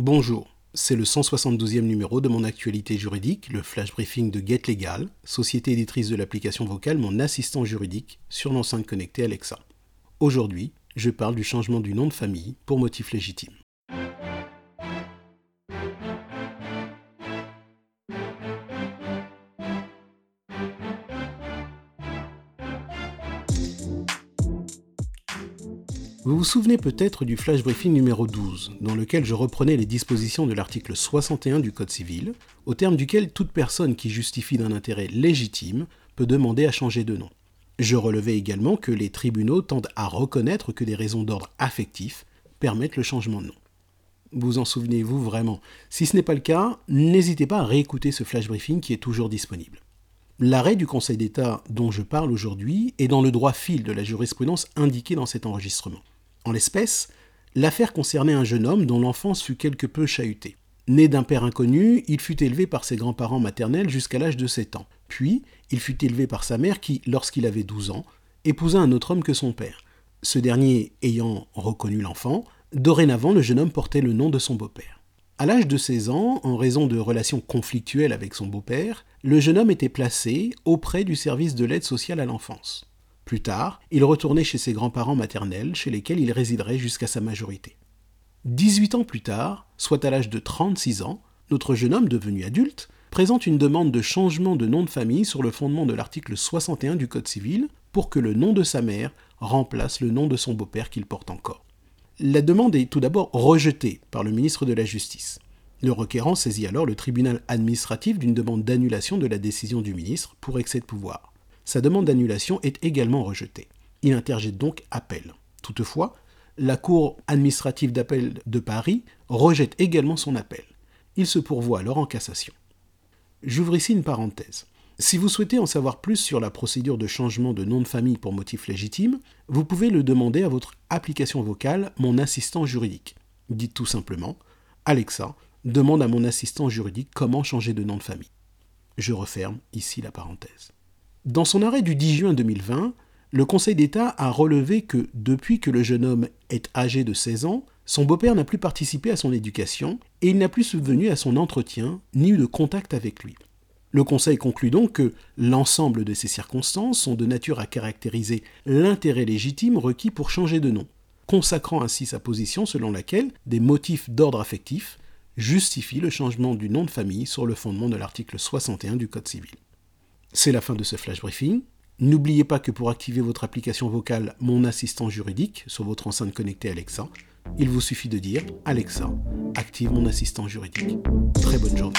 Bonjour, c'est le 172e numéro de mon actualité juridique, le flash briefing de Get Legal, société éditrice de l'application vocale Mon assistant juridique sur l'enceinte connectée Alexa. Aujourd'hui, je parle du changement du nom de famille pour motif légitime. Vous vous souvenez peut-être du flash briefing numéro 12, dans lequel je reprenais les dispositions de l'article 61 du Code civil, au terme duquel toute personne qui justifie d'un intérêt légitime peut demander à changer de nom. Je relevais également que les tribunaux tendent à reconnaître que des raisons d'ordre affectif permettent le changement de nom. Vous en souvenez-vous vraiment? Si ce n'est pas le cas, n'hésitez pas à réécouter ce flash briefing qui est toujours disponible. L'arrêt du Conseil d'État dont je parle aujourd'hui est dans le droit fil de la jurisprudence indiquée dans cet enregistrement. En l'espèce, l'affaire concernait un jeune homme dont l'enfance fut quelque peu chahutée. Né d'un père inconnu, il fut élevé par ses grands-parents maternels jusqu'à l'âge de 7 ans. Puis, il fut élevé par sa mère qui, lorsqu'il avait 12 ans, épousa un autre homme que son père. Ce dernier ayant reconnu l'enfant, dorénavant le jeune homme portait le nom de son beau-père. À l'âge de 16 ans, en raison de relations conflictuelles avec son beau-père, le jeune homme était placé auprès du service de l'aide sociale à l'enfance. Plus tard, il retournait chez ses grands-parents maternels, chez lesquels il résiderait jusqu'à sa majorité. 18 ans plus tard, soit à l'âge de 36 ans, notre jeune homme devenu adulte présente une demande de changement de nom de famille sur le fondement de l'article 61 du Code civil pour que le nom de sa mère remplace le nom de son beau-père qu'il porte encore. La demande est tout d'abord rejetée par le ministre de la Justice. Le requérant saisit alors le tribunal administratif d'une demande d'annulation de la décision du ministre pour excès de pouvoir sa demande d'annulation est également rejetée. Il interjette donc appel. Toutefois, la Cour administrative d'appel de Paris rejette également son appel. Il se pourvoit alors en cassation. J'ouvre ici une parenthèse. Si vous souhaitez en savoir plus sur la procédure de changement de nom de famille pour motif légitime, vous pouvez le demander à votre application vocale Mon assistant juridique. Dites tout simplement Alexa, demande à mon assistant juridique comment changer de nom de famille. Je referme ici la parenthèse. Dans son arrêt du 10 juin 2020, le Conseil d'État a relevé que depuis que le jeune homme est âgé de 16 ans, son beau-père n'a plus participé à son éducation et il n'a plus subvenu à son entretien ni eu de contact avec lui. Le Conseil conclut donc que l'ensemble de ces circonstances sont de nature à caractériser l'intérêt légitime requis pour changer de nom, consacrant ainsi sa position selon laquelle des motifs d'ordre affectif justifient le changement du nom de famille sur le fondement de l'article 61 du Code civil. C'est la fin de ce flash briefing. N'oubliez pas que pour activer votre application vocale Mon assistant juridique sur votre enceinte connectée Alexa, il vous suffit de dire Alexa, active mon assistant juridique. Très bonne journée.